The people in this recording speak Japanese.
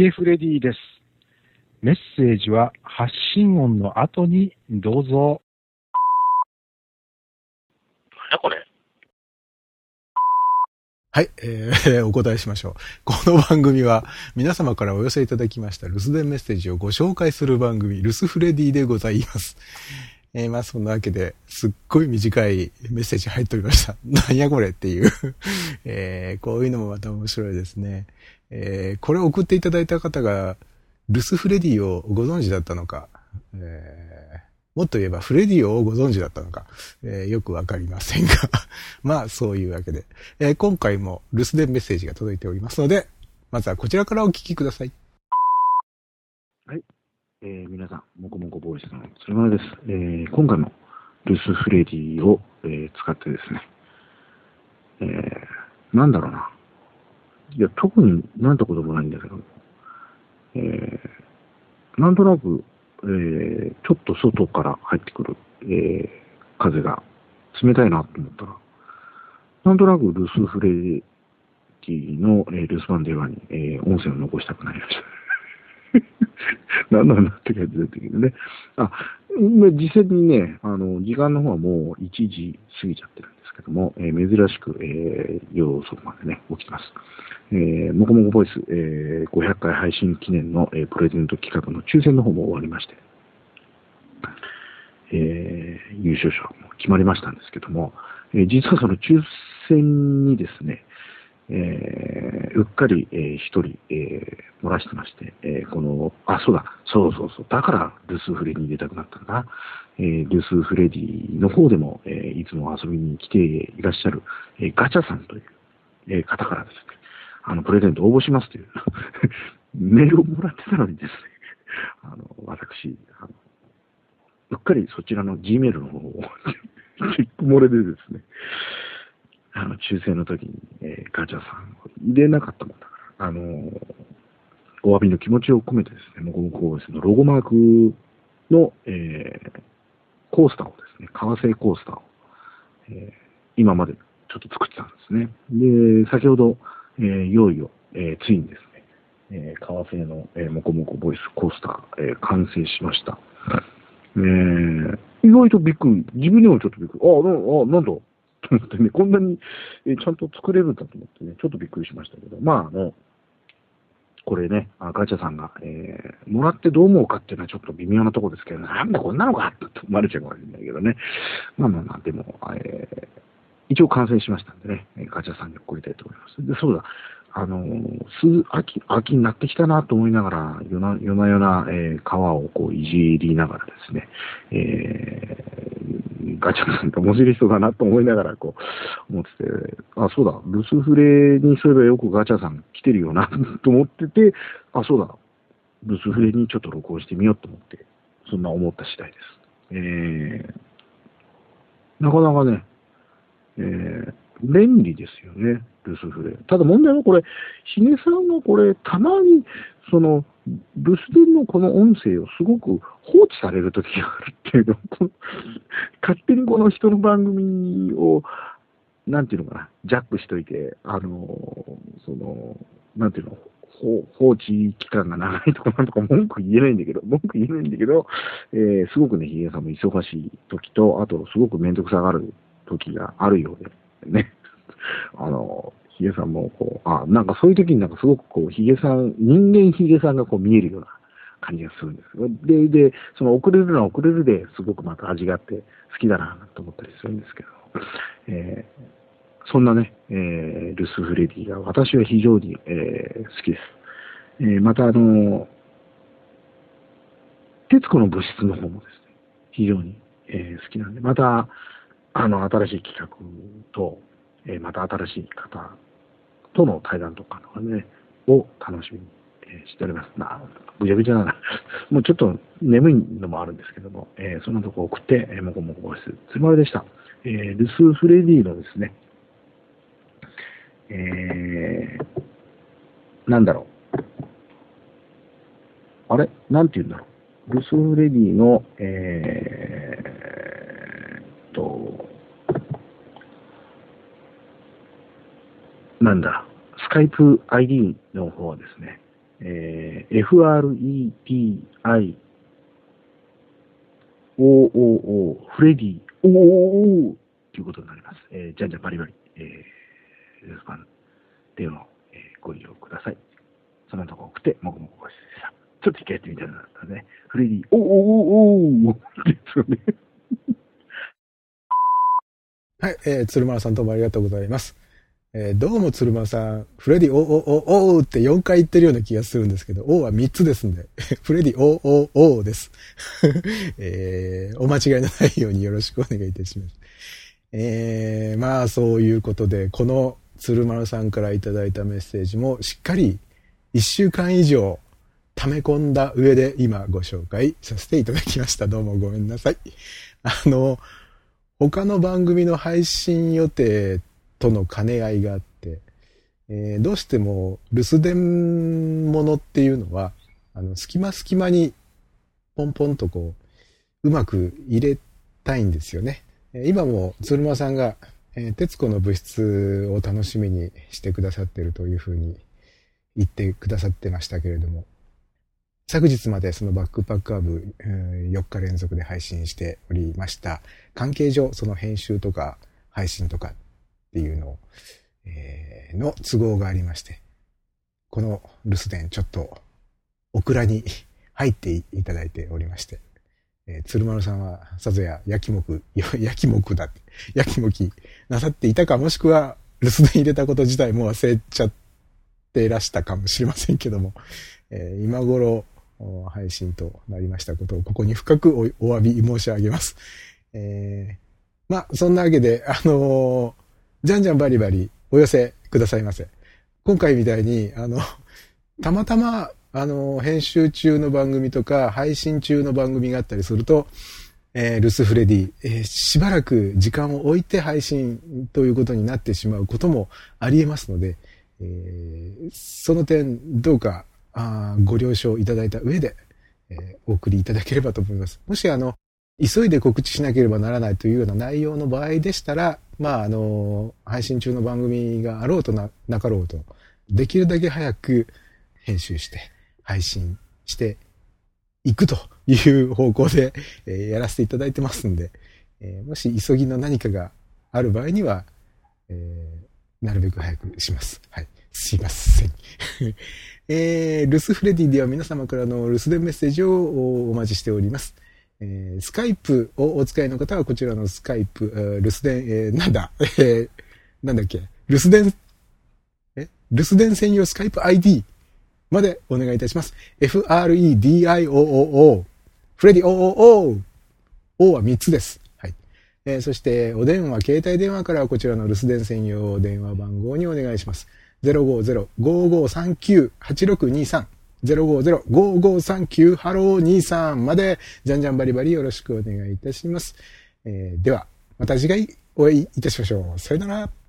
ゲフレディです。メッセージは発信音の後にどうぞ。何やこれはい、えー、お答えしましょう。この番組は皆様からお寄せいただきました留守電メッセージをご紹介する番組、留守フレディでございます。えー、まあそんなわけで、すっごい短いメッセージ入っておりました。何やこれっていう。えー、こういうのもまた面白いですね。えー、これを送っていただいた方が、ルスフレディをご存知だったのか、えー、もっと言えばフレディをご存知だったのか、えー、よくわかりませんが、まあそういうわけで、えー、今回も留守電メッセージが届いておりますので、まずはこちらからお聞きください。はい。えー、皆さん、もこもこボーイスのそれまでです。えー、今回も留守フレディを、えー、使ってですね、えー、なんだろうな。いや、特になんてこともないんだけど、えー、なんとなく、えー、ちょっと外から入ってくる、えー、風が冷たいなと思ったら、なんとなく留守フレディの、えー、留守番電話に、えー、音声を残したくなりました。何なんだって感じだったけどね。あ、実際にね、あの、時間の方はもう1時過ぎちゃってるんですけども、えー、珍しく、えー、夜遅くまでね、起きます。えー、もこもこボイス、えー、500回配信記念の、えー、プレゼント企画の抽選の方も終わりまして、えー、優勝者も決まりましたんですけども、えー、実はその抽選にですね、えー、うっかり、えー、一人、えー、漏らしてまして、えー、この、あ、そうだ、そうそうそう、だからルスフレディに出たくなったんだな。えー、ルスフレディの方でも、えー、いつも遊びに来ていらっしゃる、えー、ガチャさんという、えー、方からですね、あの、プレゼント応募しますという メールをもらってたのにですね、あの、私、あのうっかりそちらの Gmail の方をチェック漏れでですね、あの、抽選の時に、えー、ガチャさんを入れなかったもんだから、あのー、お詫びの気持ちを込めてですね、もこもこですのロゴマークの、えー、コースターをですね、革製コースターを、えー、今までちょっと作ってたんですね。で、先ほど、えー、いよいよ、えー、ついにですね、えー、革製の、えー、もこもこボイスコースター、えー、完成しました。えー、意外とびっくり。自分にもちょっとびっくり。あ、あ、なんだ？と思ってね、こんなに、ちゃんと作れるんだと思ってね、ちょっとびっくりしましたけど、まあ、あの、これね、ガチャさんが、えー、もらってどう思うかっていうのはちょっと微妙なとこですけど、なんだこんなのかって思われちゃうかもしれないけどね。まあまあまあ、でも、えー、一応完成しましたんでね、ガチャさんに送りたいと思います。で、そうだ、あの、す、秋、秋になってきたなと思いながら、夜な夜な夜な、えー、川をこういじりながらですね、えー、ガチャさんって面白い人だなと思いながら、こう、思ってて、あ、そうだ、ルスフレにそういえばよくガチャさん来てるよなと思ってて、あ、そうだ、ルスフレにちょっと録音してみようと思って、そんな思った次第です。えー、なかなかね、えー、便利ですよね、留守フレ。ただ問題はこれ、ヒゲさんがこれ、たまに、その、留守電のこの音声をすごく放置される時があるっていうの、勝手にこの人の番組を、なんていうのかな、ジャックしといて、あの、その、なんていうの、放置期間が長いとかなんとか文句言えないんだけど、文句言えないんだけど、えー、すごくね、ヒゲさんも忙しい時と、あとすごくめんどくさがる時があるようで、ね。あの、ヒゲさんも、こう、あ、なんかそういう時になんかすごくこう、ヒゲさん、人間ヒゲさんがこう見えるような感じがするんですよ。で、で、その遅れるのは遅れるですごくまた味があって好きだなと思ったりするんですけど、えー、そんなね、えー、ルスフレディが私は非常に、えー、好きです。えー、またあの、徹子の物質の方もですね、非常に、えー、好きなんで、また、あの、新しい企画と、えー、また新しい方との対談とかね、を楽しみに、え、しております。まあ、ぐちゃぐちゃな。もうちょっと眠いのもあるんですけども、えー、そんなとこ送って、えー、もこもこボイス、つまりでした。えー、ルス・フレディのですね、えー、なんだろう。あれ？なんて言うんだろう。ルス・フレディの、えー、と、なんだ、スカイプ ID の方はですね、えー、FREDI OOO フレディ OOO ということになります。えー、じゃんじゃんバリバリ、えー、留守番電話を、えー、ご利用ください。そのとこ送って、もぐもぐごしさ。ちょっと一回やってみたいなったね。フレディ、おーおーおーおーですよね。はい、えー、鶴丸さんどうもありがとうございます。えー、どうも鶴丸さん、フレディ、おおおおって4回言ってるような気がするんですけど、おは3つですんで、フレディ、おおおです。えー、お間違いのないようによろしくお願いいたします。えー、まあそういうことで、この鶴丸さんからいただいたメッセージもしっかり1週間以上溜め込んだ上で今ご紹介させていただきました。どうもごめんなさい。あの、他の番組の配信予定との兼ね合いがあって、えーどうしても留守電ものっていうのは、あの、隙間隙間にポンポンとこう、うまく入れたいんですよね。今も鶴間さんが、えー徹子の物質を楽しみにしてくださってるというふうに言ってくださってましたけれども、昨日までそのバックパックアブ4日連続で配信しておりました。関係上、その編集とか配信とかっていうのを、えーの都合がありまして、この留守電ちょっとオクラに入っていただいておりまして、えー鶴丸さんはさぞや焼きもく、や焼きもくだって、焼きもきなさっていたか、もしくは留守電入れたこと自体も忘れちゃっていらしたかもしれませんけども、えー今頃配信となりましたことをここに深くおお詫び申し上げます。えーまあ、そんなわけで、あのーじゃんじゃんバリバリお寄せくださいませ。今回みたいに、あの、たまたま、あの、編集中の番組とか、配信中の番組があったりすると、えー、ルスフレディ、えーしばらく時間を置いて配信ということになってしまうこともあり得ますので、えーその点、どうか、あご了承いただいた上で、えーお送りいただければと思います。もし、あの、急いで告知しなければならないというような内容の場合でしたら、まあ、あの、配信中の番組があろうとな、なかろうと、できるだけ早く編集して、配信していくという方向で、えーやらせていただいてますんで、えーもし急ぎの何かがある場合には、えーなるべく早くします。はい。すいません。えー、ルスフレディでは皆様からの留守電メッセージをお待ちしております。えースカイプをお使いの方はこちらのスカイプ、え留守電、えーなんだ、えーなんだっけ、留守電、え留守電専用スカイプ ID までお願いいたします。F-R-E-D-I-O-O-O、フレディ O-O-O、O は3つです。はい。えーそして、お電話、携帯電話からはこちらの留守電専用電話番号にお願いします。050-5539-8623。050-5539ハロー23まで、じゃんじゃんバリバリよろしくお願いいたします。えーでは、また次回お会いいたしましょう。さよなら。